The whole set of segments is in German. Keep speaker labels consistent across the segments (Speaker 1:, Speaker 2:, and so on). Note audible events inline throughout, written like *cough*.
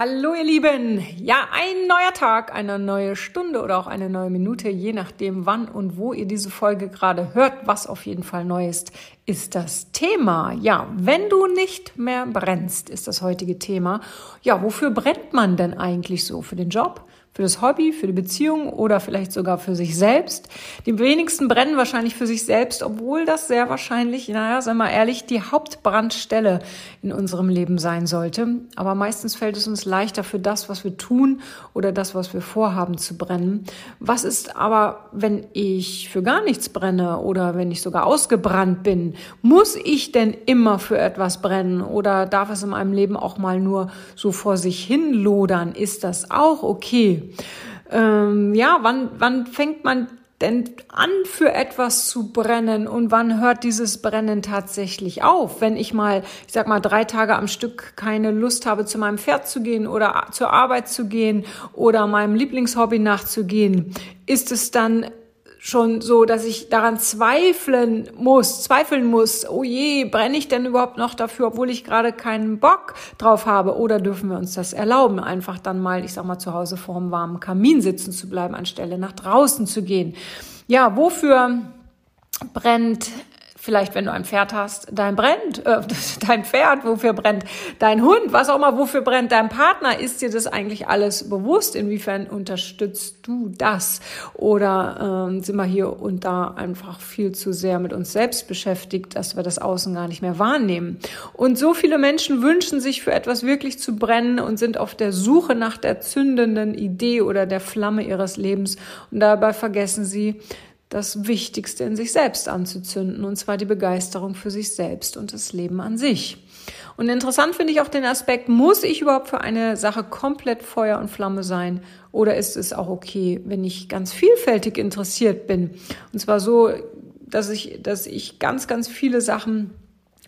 Speaker 1: Hallo ihr Lieben! Ja, ein neuer Tag, eine neue Stunde oder auch eine neue Minute, je nachdem wann und wo ihr diese Folge gerade hört. Was auf jeden Fall neu ist, ist das Thema. Ja, wenn du nicht mehr brennst, ist das heutige Thema. Ja, wofür brennt man denn eigentlich so? Für den Job? Für das Hobby, für die Beziehung oder vielleicht sogar für sich selbst. Die wenigsten brennen wahrscheinlich für sich selbst, obwohl das sehr wahrscheinlich, naja, sagen wir ehrlich, die Hauptbrandstelle in unserem Leben sein sollte. Aber meistens fällt es uns leichter für das, was wir tun oder das, was wir vorhaben zu brennen. Was ist aber, wenn ich für gar nichts brenne oder wenn ich sogar ausgebrannt bin? Muss ich denn immer für etwas brennen oder darf es in meinem Leben auch mal nur so vor sich hin lodern? Ist das auch okay? Ähm, ja, wann, wann fängt man denn an, für etwas zu brennen und wann hört dieses Brennen tatsächlich auf? Wenn ich mal, ich sag mal, drei Tage am Stück keine Lust habe, zu meinem Pferd zu gehen oder zur Arbeit zu gehen oder meinem Lieblingshobby nachzugehen, ist es dann schon so, dass ich daran zweifeln muss, zweifeln muss, oh je, brenne ich denn überhaupt noch dafür, obwohl ich gerade keinen Bock drauf habe? Oder dürfen wir uns das erlauben, einfach dann mal, ich sag mal, zu Hause vor einem warmen Kamin sitzen zu bleiben, anstelle nach draußen zu gehen? Ja, wofür brennt vielleicht wenn du ein Pferd hast, dein brennt, äh, *laughs* dein Pferd, wofür brennt dein Hund, was auch immer, wofür brennt dein Partner, ist dir das eigentlich alles bewusst? Inwiefern unterstützt du das? Oder ähm, sind wir hier und da einfach viel zu sehr mit uns selbst beschäftigt, dass wir das Außen gar nicht mehr wahrnehmen? Und so viele Menschen wünschen sich für etwas wirklich zu brennen und sind auf der Suche nach der zündenden Idee oder der Flamme ihres Lebens und dabei vergessen sie, das Wichtigste in sich selbst anzuzünden, und zwar die Begeisterung für sich selbst und das Leben an sich. Und interessant finde ich auch den Aspekt, muss ich überhaupt für eine Sache komplett Feuer und Flamme sein? Oder ist es auch okay, wenn ich ganz vielfältig interessiert bin? Und zwar so, dass ich, dass ich ganz, ganz viele Sachen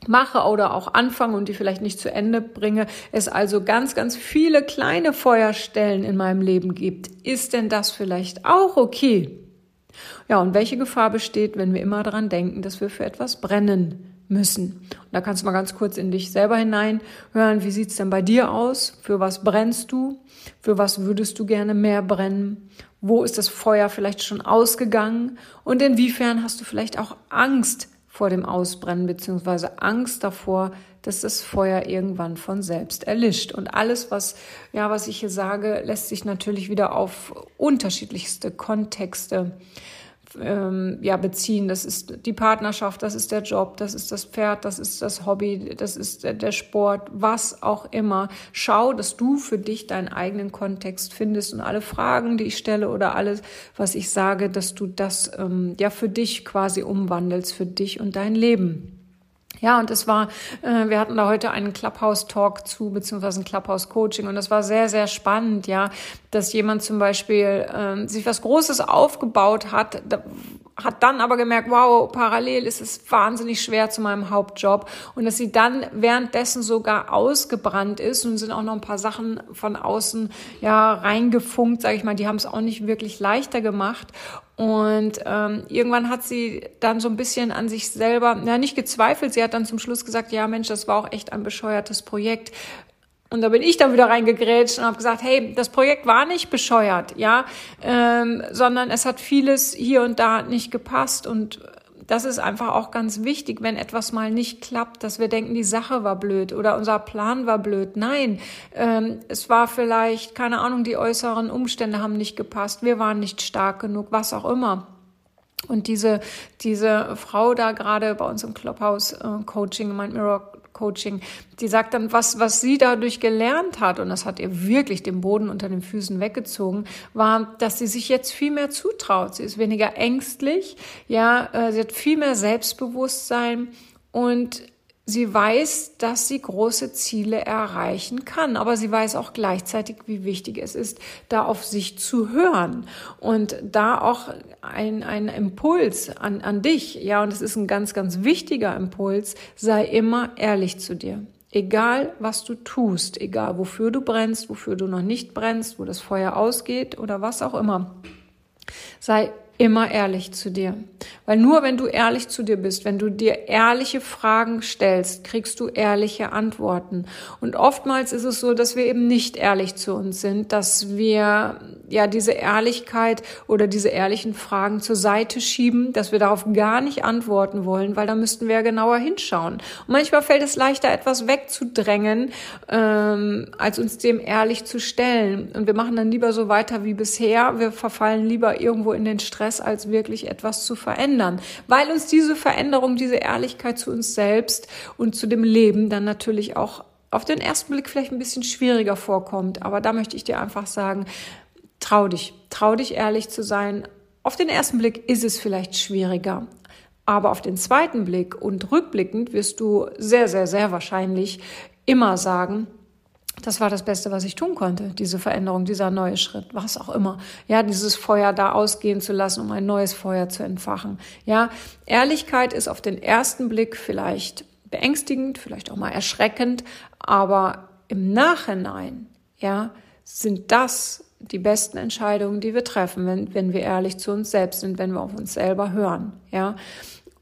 Speaker 1: mache oder auch anfange und die vielleicht nicht zu Ende bringe, es also ganz, ganz viele kleine Feuerstellen in meinem Leben gibt. Ist denn das vielleicht auch okay? Ja, und welche Gefahr besteht, wenn wir immer daran denken, dass wir für etwas brennen müssen? Und da kannst du mal ganz kurz in dich selber hineinhören. Wie sieht's denn bei dir aus? Für was brennst du? Für was würdest du gerne mehr brennen? Wo ist das Feuer vielleicht schon ausgegangen? Und inwiefern hast du vielleicht auch Angst vor dem Ausbrennen beziehungsweise Angst davor, dass das Feuer irgendwann von selbst erlischt. Und alles, was, ja, was ich hier sage, lässt sich natürlich wieder auf unterschiedlichste Kontexte ähm, ja, beziehen. Das ist die Partnerschaft, das ist der Job, das ist das Pferd, das ist das Hobby, das ist der Sport, was auch immer. Schau, dass du für dich deinen eigenen Kontext findest und alle Fragen, die ich stelle oder alles, was ich sage, dass du das ähm, ja für dich quasi umwandelst, für dich und dein Leben. Ja, und es war, äh, wir hatten da heute einen Clubhouse-Talk zu, beziehungsweise ein Clubhouse-Coaching. Und das war sehr, sehr spannend, ja, dass jemand zum Beispiel äh, sich was Großes aufgebaut hat, da, hat dann aber gemerkt, wow, parallel ist es wahnsinnig schwer zu meinem Hauptjob. Und dass sie dann währenddessen sogar ausgebrannt ist und sind auch noch ein paar Sachen von außen ja reingefunkt, sage ich mal, die haben es auch nicht wirklich leichter gemacht und ähm, irgendwann hat sie dann so ein bisschen an sich selber, ja nicht gezweifelt, sie hat dann zum Schluss gesagt, ja Mensch, das war auch echt ein bescheuertes Projekt. Und da bin ich dann wieder reingegrätscht und habe gesagt, hey, das Projekt war nicht bescheuert, ja, ähm, sondern es hat vieles hier und da nicht gepasst und das ist einfach auch ganz wichtig, wenn etwas mal nicht klappt, dass wir denken, die Sache war blöd oder unser Plan war blöd. Nein, ähm, es war vielleicht, keine Ahnung, die äußeren Umstände haben nicht gepasst, wir waren nicht stark genug, was auch immer. Und diese, diese Frau da gerade bei uns im Clubhouse äh, Coaching, Mind Mirror Coaching, die sagt dann, was, was sie dadurch gelernt hat, und das hat ihr wirklich den Boden unter den Füßen weggezogen, war, dass sie sich jetzt viel mehr zutraut. Sie ist weniger ängstlich, ja, äh, sie hat viel mehr Selbstbewusstsein und sie weiß, dass sie große Ziele erreichen kann, aber sie weiß auch gleichzeitig, wie wichtig es ist, da auf sich zu hören und da auch ein, ein Impuls an, an dich, ja, und es ist ein ganz, ganz wichtiger Impuls, sei immer ehrlich zu dir. Egal, was du tust, egal, wofür du brennst, wofür du noch nicht brennst, wo das Feuer ausgeht oder was auch immer, sei immer ehrlich zu dir. Weil nur wenn du ehrlich zu dir bist, wenn du dir ehrliche Fragen stellst, kriegst du ehrliche Antworten. Und oftmals ist es so, dass wir eben nicht ehrlich zu uns sind, dass wir ja diese Ehrlichkeit oder diese ehrlichen Fragen zur Seite schieben, dass wir darauf gar nicht antworten wollen, weil da müssten wir ja genauer hinschauen. Und manchmal fällt es leichter, etwas wegzudrängen, ähm, als uns dem ehrlich zu stellen. Und wir machen dann lieber so weiter wie bisher. Wir verfallen lieber irgendwo in den Stress Stress, als wirklich etwas zu verändern, weil uns diese Veränderung, diese Ehrlichkeit zu uns selbst und zu dem Leben dann natürlich auch auf den ersten Blick vielleicht ein bisschen schwieriger vorkommt. Aber da möchte ich dir einfach sagen, trau dich, trau dich ehrlich zu sein. Auf den ersten Blick ist es vielleicht schwieriger. Aber auf den zweiten Blick und rückblickend wirst du sehr, sehr, sehr wahrscheinlich immer sagen, das war das Beste, was ich tun konnte, diese Veränderung, dieser neue Schritt, was auch immer. Ja, dieses Feuer da ausgehen zu lassen, um ein neues Feuer zu entfachen. Ja, Ehrlichkeit ist auf den ersten Blick vielleicht beängstigend, vielleicht auch mal erschreckend, aber im Nachhinein, ja, sind das die besten Entscheidungen, die wir treffen, wenn, wenn wir ehrlich zu uns selbst sind, wenn wir auf uns selber hören, ja.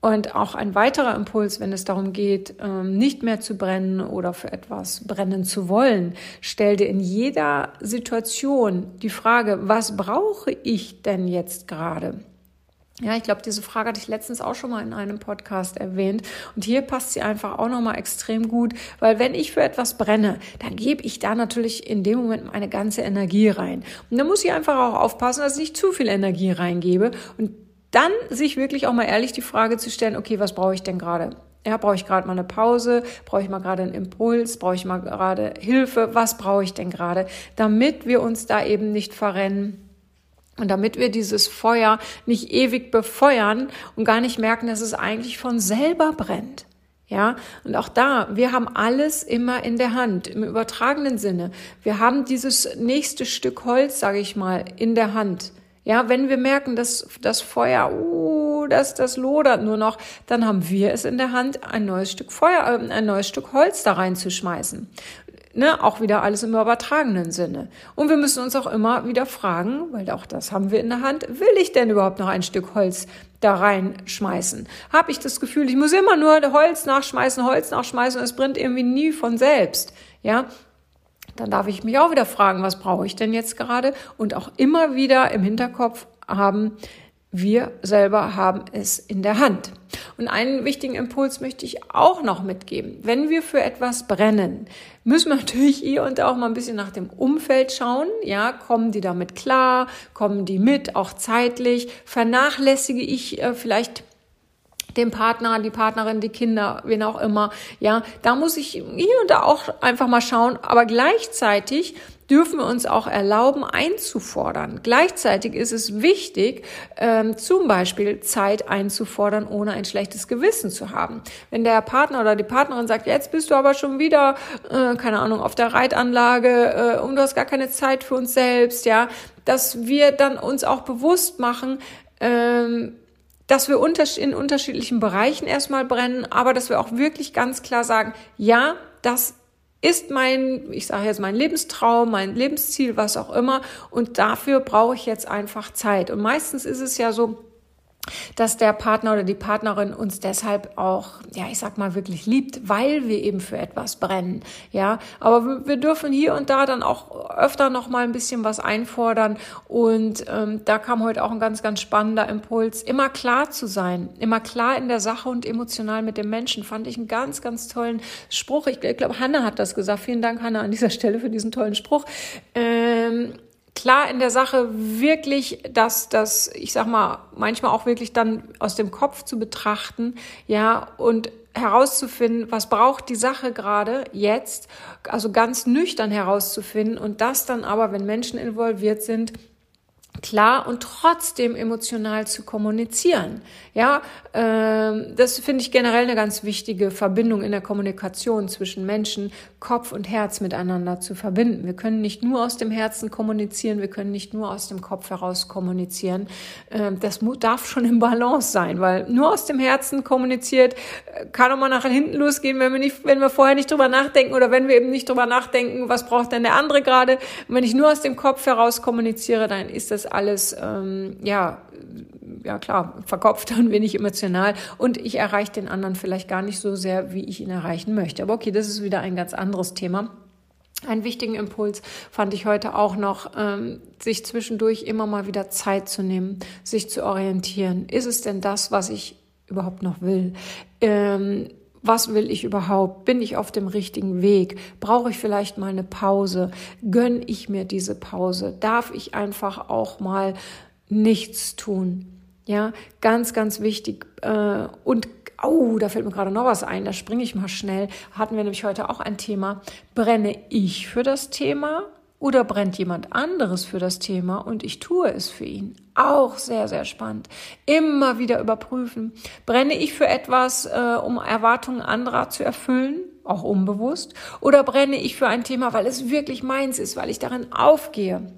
Speaker 1: Und auch ein weiterer Impuls, wenn es darum geht, ähm, nicht mehr zu brennen oder für etwas brennen zu wollen, stell dir in jeder Situation die Frage, was brauche ich denn jetzt gerade? Ja, ich glaube, diese Frage hatte ich letztens auch schon mal in einem Podcast erwähnt. Und hier passt sie einfach auch nochmal extrem gut, weil wenn ich für etwas brenne, dann gebe ich da natürlich in dem Moment meine ganze Energie rein. Und da muss ich einfach auch aufpassen, dass ich nicht zu viel Energie reingebe. Und dann sich wirklich auch mal ehrlich die Frage zu stellen, okay, was brauche ich denn gerade? Ja, brauche ich gerade mal eine Pause? Brauche ich mal gerade einen Impuls? Brauche ich mal gerade Hilfe? Was brauche ich denn gerade? Damit wir uns da eben nicht verrennen. Und damit wir dieses Feuer nicht ewig befeuern und gar nicht merken, dass es eigentlich von selber brennt. Ja, und auch da, wir haben alles immer in der Hand, im übertragenen Sinne. Wir haben dieses nächste Stück Holz, sage ich mal, in der Hand. Ja, wenn wir merken, dass das Feuer, uh, das, das lodert nur noch, dann haben wir es in der Hand, ein neues Stück Feuer, äh, ein neues Stück Holz da reinzuschmeißen. Ne, auch wieder alles im übertragenen Sinne. Und wir müssen uns auch immer wieder fragen, weil auch das haben wir in der Hand, will ich denn überhaupt noch ein Stück Holz da reinschmeißen? Habe ich das Gefühl, ich muss immer nur Holz nachschmeißen, Holz nachschmeißen es brennt irgendwie nie von selbst. Ja, dann darf ich mich auch wieder fragen, was brauche ich denn jetzt gerade? Und auch immer wieder im Hinterkopf haben, wir selber haben es in der Hand. Und einen wichtigen Impuls möchte ich auch noch mitgeben. Wenn wir für etwas brennen, müssen wir *laughs* natürlich hier und auch mal ein bisschen nach dem Umfeld schauen. Ja, kommen die damit klar? Kommen die mit, auch zeitlich? Vernachlässige ich äh, vielleicht dem Partner, die Partnerin, die Kinder, wen auch immer. Ja, da muss ich hier und da auch einfach mal schauen. Aber gleichzeitig dürfen wir uns auch erlauben, einzufordern. Gleichzeitig ist es wichtig, ähm, zum Beispiel Zeit einzufordern, ohne ein schlechtes Gewissen zu haben. Wenn der Partner oder die Partnerin sagt, jetzt bist du aber schon wieder, äh, keine Ahnung, auf der Reitanlage äh, und du hast gar keine Zeit für uns selbst, ja, dass wir dann uns auch bewusst machen, ähm, dass wir in unterschiedlichen Bereichen erstmal brennen, aber dass wir auch wirklich ganz klar sagen, ja, das ist mein, ich sage jetzt mein Lebenstraum, mein Lebensziel, was auch immer. Und dafür brauche ich jetzt einfach Zeit. Und meistens ist es ja so, dass der Partner oder die Partnerin uns deshalb auch, ja, ich sag mal wirklich liebt, weil wir eben für etwas brennen, ja. Aber wir dürfen hier und da dann auch öfter noch mal ein bisschen was einfordern und ähm, da kam heute auch ein ganz, ganz spannender Impuls, immer klar zu sein, immer klar in der Sache und emotional mit dem Menschen, fand ich einen ganz, ganz tollen Spruch. Ich, ich glaube, Hanna hat das gesagt. Vielen Dank, Hanna, an dieser Stelle für diesen tollen Spruch. Ähm, klar in der Sache wirklich, dass das, ich sag mal, manchmal auch wirklich dann aus dem Kopf zu betrachten, ja, und herauszufinden, was braucht die Sache gerade jetzt, also ganz nüchtern herauszufinden und das dann aber, wenn Menschen involviert sind, klar und trotzdem emotional zu kommunizieren. Ja, ähm, das finde ich generell eine ganz wichtige Verbindung in der Kommunikation zwischen Menschen, Kopf und Herz miteinander zu verbinden. Wir können nicht nur aus dem Herzen kommunizieren, wir können nicht nur aus dem Kopf heraus kommunizieren. Ähm, das darf schon im Balance sein, weil nur aus dem Herzen kommuniziert äh, kann auch mal nach hinten losgehen, wenn wir nicht, wenn wir vorher nicht drüber nachdenken oder wenn wir eben nicht drüber nachdenken, was braucht denn der andere gerade. Und wenn ich nur aus dem Kopf heraus kommuniziere, dann ist das alles, ähm, ja, ja klar, verkopft *laughs* und wenig emotional und ich erreiche den anderen vielleicht gar nicht so sehr, wie ich ihn erreichen möchte. Aber okay, das ist wieder ein ganz anderes Thema. Einen wichtigen Impuls fand ich heute auch noch, ähm, sich zwischendurch immer mal wieder Zeit zu nehmen, sich zu orientieren. Ist es denn das, was ich überhaupt noch will? Ähm, was will ich überhaupt? Bin ich auf dem richtigen Weg? Brauche ich vielleicht mal eine Pause? Gönn ich mir diese Pause? Darf ich einfach auch mal nichts tun? Ja, ganz, ganz wichtig. Äh, und Oh, da fällt mir gerade noch was ein, da springe ich mal schnell. Hatten wir nämlich heute auch ein Thema. Brenne ich für das Thema oder brennt jemand anderes für das Thema und ich tue es für ihn? Auch sehr, sehr spannend. Immer wieder überprüfen. Brenne ich für etwas, äh, um Erwartungen anderer zu erfüllen? Auch unbewusst. Oder brenne ich für ein Thema, weil es wirklich meins ist, weil ich darin aufgehe?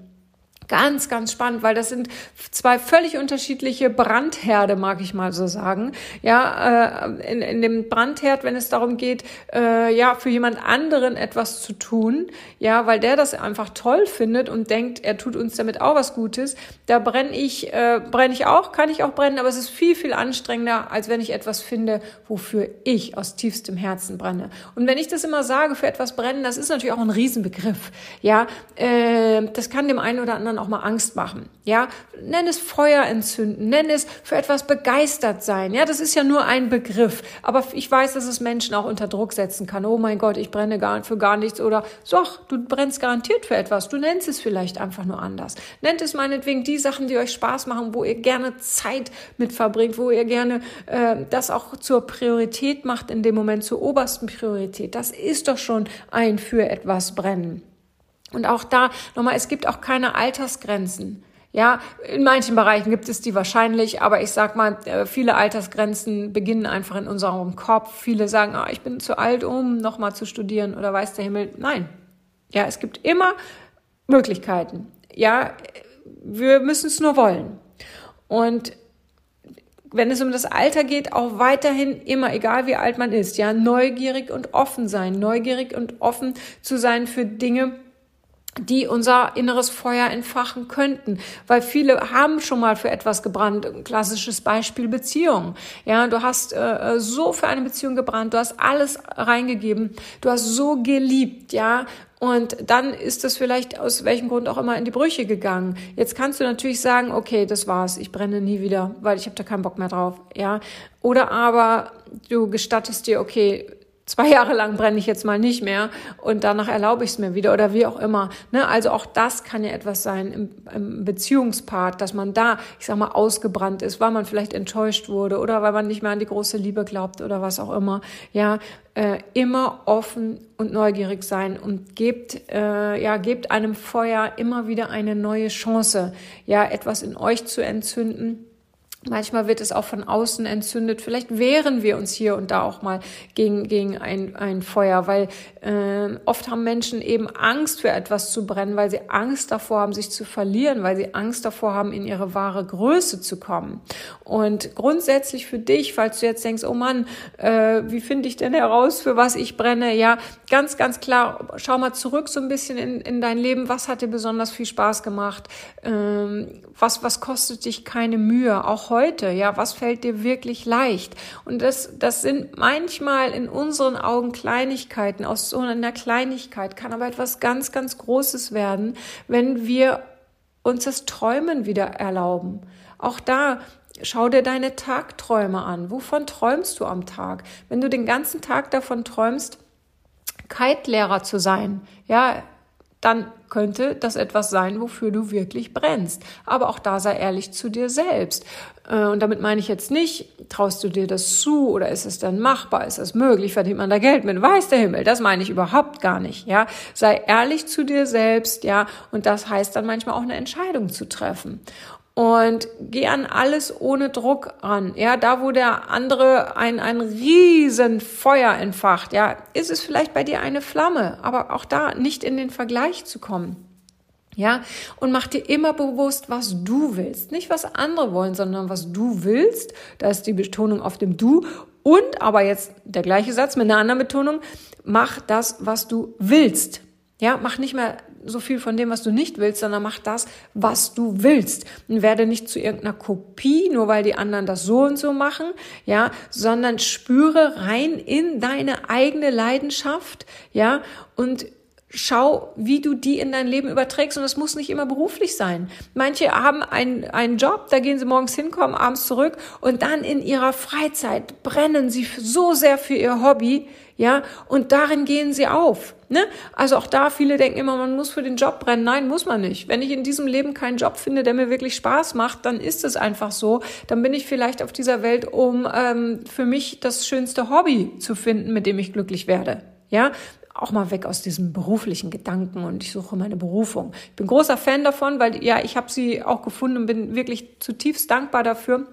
Speaker 1: Ganz, ganz spannend, weil das sind zwei völlig unterschiedliche Brandherde, mag ich mal so sagen. Ja, äh, in, in dem Brandherd, wenn es darum geht, äh, ja, für jemand anderen etwas zu tun, ja, weil der das einfach toll findet und denkt, er tut uns damit auch was Gutes, da brenne ich, äh, brenne ich auch, kann ich auch brennen, aber es ist viel, viel anstrengender, als wenn ich etwas finde, wofür ich aus tiefstem Herzen brenne. Und wenn ich das immer sage, für etwas brennen, das ist natürlich auch ein Riesenbegriff. Ja, äh, das kann dem einen oder anderen auch mal Angst machen. Ja, nenn es Feuer entzünden, nenn es für etwas begeistert sein. Ja, das ist ja nur ein Begriff. Aber ich weiß, dass es Menschen auch unter Druck setzen kann. Oh mein Gott, ich brenne gar für gar nichts oder doch, du brennst garantiert für etwas. Du nennst es vielleicht einfach nur anders. Nennt es meinetwegen die Sachen, die euch Spaß machen, wo ihr gerne Zeit mit verbringt, wo ihr gerne äh, das auch zur Priorität macht in dem Moment, zur obersten Priorität. Das ist doch schon ein für etwas brennen. Und auch da nochmal, es gibt auch keine Altersgrenzen. Ja, in manchen Bereichen gibt es die wahrscheinlich, aber ich sag mal, äh, viele Altersgrenzen beginnen einfach in unserem Kopf. Viele sagen, ah, ich bin zu alt, um nochmal zu studieren oder weiß der Himmel. Nein. Ja, es gibt immer Möglichkeiten. Ja, wir müssen es nur wollen. Und wenn es um das Alter geht, auch weiterhin immer, egal wie alt man ist, ja, neugierig und offen sein, neugierig und offen zu sein für Dinge, die unser inneres Feuer entfachen könnten, weil viele haben schon mal für etwas gebrannt. Ein klassisches Beispiel Beziehung. Ja, du hast äh, so für eine Beziehung gebrannt, du hast alles reingegeben, du hast so geliebt, ja, und dann ist das vielleicht aus welchem Grund auch immer in die Brüche gegangen. Jetzt kannst du natürlich sagen, okay, das war's, ich brenne nie wieder, weil ich habe da keinen Bock mehr drauf, ja. Oder aber du gestattest dir, okay, zwei Jahre lang brenne ich jetzt mal nicht mehr und danach erlaube ich es mir wieder oder wie auch immer. Ne? Also auch das kann ja etwas sein im, im Beziehungspart, dass man da, ich sag mal, ausgebrannt ist, weil man vielleicht enttäuscht wurde oder weil man nicht mehr an die große Liebe glaubt oder was auch immer. Ja, äh, immer offen und neugierig sein und gebt, äh, ja, gebt einem Feuer immer wieder eine neue Chance, ja, etwas in euch zu entzünden Manchmal wird es auch von außen entzündet. Vielleicht wehren wir uns hier und da auch mal gegen, gegen ein, ein Feuer, weil äh, oft haben Menschen eben Angst für etwas zu brennen, weil sie Angst davor haben, sich zu verlieren, weil sie Angst davor haben, in ihre wahre Größe zu kommen. Und grundsätzlich für dich, falls du jetzt denkst, oh Mann, äh, wie finde ich denn heraus, für was ich brenne? Ja, ganz, ganz klar, schau mal zurück so ein bisschen in, in dein Leben. Was hat dir besonders viel Spaß gemacht? Ähm, was, was kostet dich keine Mühe? Auch heute, ja, was fällt dir wirklich leicht? Und das, das sind manchmal in unseren Augen Kleinigkeiten. Aus so einer Kleinigkeit kann aber etwas ganz, ganz Großes werden, wenn wir uns das Träumen wieder erlauben. Auch da Schau dir deine Tagträume an. Wovon träumst du am Tag? Wenn du den ganzen Tag davon träumst, Kite-Lehrer zu sein, ja, dann könnte das etwas sein, wofür du wirklich brennst. Aber auch da sei ehrlich zu dir selbst. Äh, und damit meine ich jetzt nicht, traust du dir das zu oder ist es dann machbar, ist es möglich, verdient man da Geld mit, weiß der Himmel. Das meine ich überhaupt gar nicht, ja. Sei ehrlich zu dir selbst, ja. Und das heißt dann manchmal auch eine Entscheidung zu treffen und geh an alles ohne Druck an. Ja, da wo der andere ein, ein riesen Feuer entfacht, ja, ist es vielleicht bei dir eine Flamme, aber auch da nicht in den Vergleich zu kommen. Ja, und mach dir immer bewusst, was du willst. Nicht was andere wollen, sondern was du willst. Da ist die Betonung auf dem Du. Und aber jetzt der gleiche Satz mit einer anderen Betonung. Mach das, was du willst. Ja, mach nicht mehr so viel von dem, was du nicht willst, sondern mach das, was du willst. Und werde nicht zu irgendeiner Kopie, nur weil die anderen das so und so machen, ja, sondern spüre rein in deine eigene Leidenschaft, ja, und schau, wie du die in dein Leben überträgst. Und das muss nicht immer beruflich sein. Manche haben einen, einen Job, da gehen sie morgens hinkommen, abends zurück und dann in ihrer Freizeit brennen sie so sehr für ihr Hobby, ja, und darin gehen sie auf. Ne? Also auch da, viele denken immer, man muss für den Job brennen. Nein, muss man nicht. Wenn ich in diesem Leben keinen Job finde, der mir wirklich Spaß macht, dann ist es einfach so. Dann bin ich vielleicht auf dieser Welt, um ähm, für mich das schönste Hobby zu finden, mit dem ich glücklich werde. Ja, auch mal weg aus diesem beruflichen Gedanken und ich suche meine Berufung. Ich bin großer Fan davon, weil ja, ich habe sie auch gefunden und bin wirklich zutiefst dankbar dafür.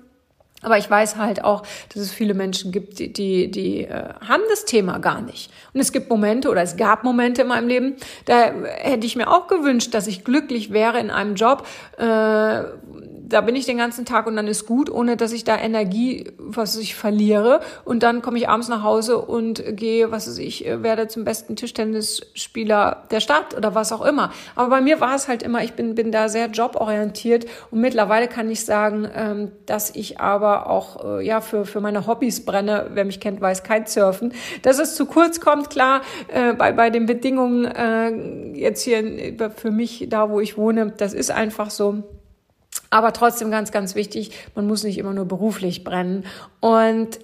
Speaker 1: Aber ich weiß halt auch, dass es viele Menschen gibt, die, die, die äh, haben das Thema gar nicht. Und es gibt Momente oder es gab Momente in meinem Leben, da hätte ich mir auch gewünscht, dass ich glücklich wäre in einem Job, äh, da bin ich den ganzen Tag und dann ist gut, ohne dass ich da Energie, was ich verliere. Und dann komme ich abends nach Hause und gehe, was weiß ich, werde zum besten Tischtennisspieler der Stadt oder was auch immer. Aber bei mir war es halt immer, ich bin, bin da sehr joborientiert und mittlerweile kann ich sagen, ähm, dass ich aber auch, äh, ja, für, für meine Hobbys brenne. Wer mich kennt, weiß Kitesurfen. Dass es zu kurz kommt, klar, äh, bei, bei den Bedingungen äh, jetzt hier für mich, da wo ich wohne, das ist einfach so. Aber trotzdem ganz, ganz wichtig, man muss nicht immer nur beruflich brennen. Und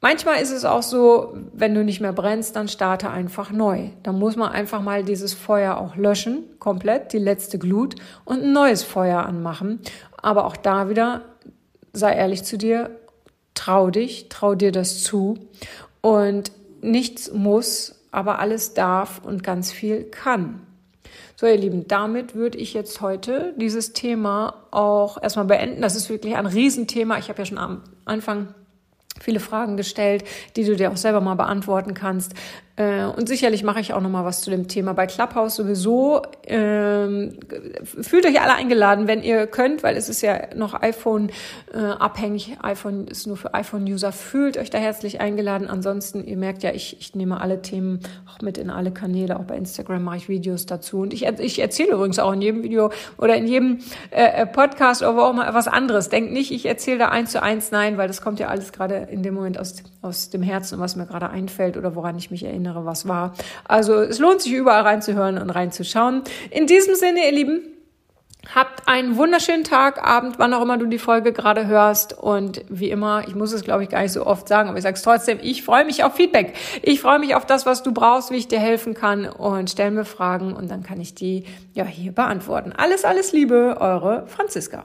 Speaker 1: manchmal ist es auch so, wenn du nicht mehr brennst, dann starte einfach neu. Dann muss man einfach mal dieses Feuer auch löschen, komplett, die letzte Glut und ein neues Feuer anmachen. Aber auch da wieder, sei ehrlich zu dir, trau dich, trau dir das zu. Und nichts muss, aber alles darf und ganz viel kann. So, ihr Lieben, damit würde ich jetzt heute dieses Thema auch erstmal beenden. Das ist wirklich ein Riesenthema. Ich habe ja schon am Anfang viele Fragen gestellt, die du dir auch selber mal beantworten kannst. Äh, und sicherlich mache ich auch noch mal was zu dem Thema bei Clubhouse sowieso. Ähm, fühlt euch alle eingeladen, wenn ihr könnt, weil es ist ja noch iPhone äh, abhängig. iPhone ist nur für iPhone-User. Fühlt euch da herzlich eingeladen. Ansonsten, ihr merkt ja, ich, ich nehme alle Themen auch mit in alle Kanäle. Auch bei Instagram mache ich Videos dazu. Und ich, ich erzähle übrigens auch in jedem Video oder in jedem äh, äh Podcast oder auch mal was anderes. Denkt nicht, ich erzähle da eins zu eins. Nein, weil das kommt ja alles gerade in dem Moment aus, aus dem Herzen, was mir gerade einfällt oder woran ich mich erinnere erinnere, was war. Also es lohnt sich überall reinzuhören und reinzuschauen. In diesem Sinne, ihr Lieben, Habt einen wunderschönen Tag, Abend, wann auch immer du die Folge gerade hörst. Und wie immer, ich muss es, glaube ich, gar nicht so oft sagen, aber ich sage es trotzdem, ich freue mich auf Feedback. Ich freue mich auf das, was du brauchst, wie ich dir helfen kann und stell mir Fragen und dann kann ich die ja hier beantworten. Alles, alles Liebe, eure Franziska.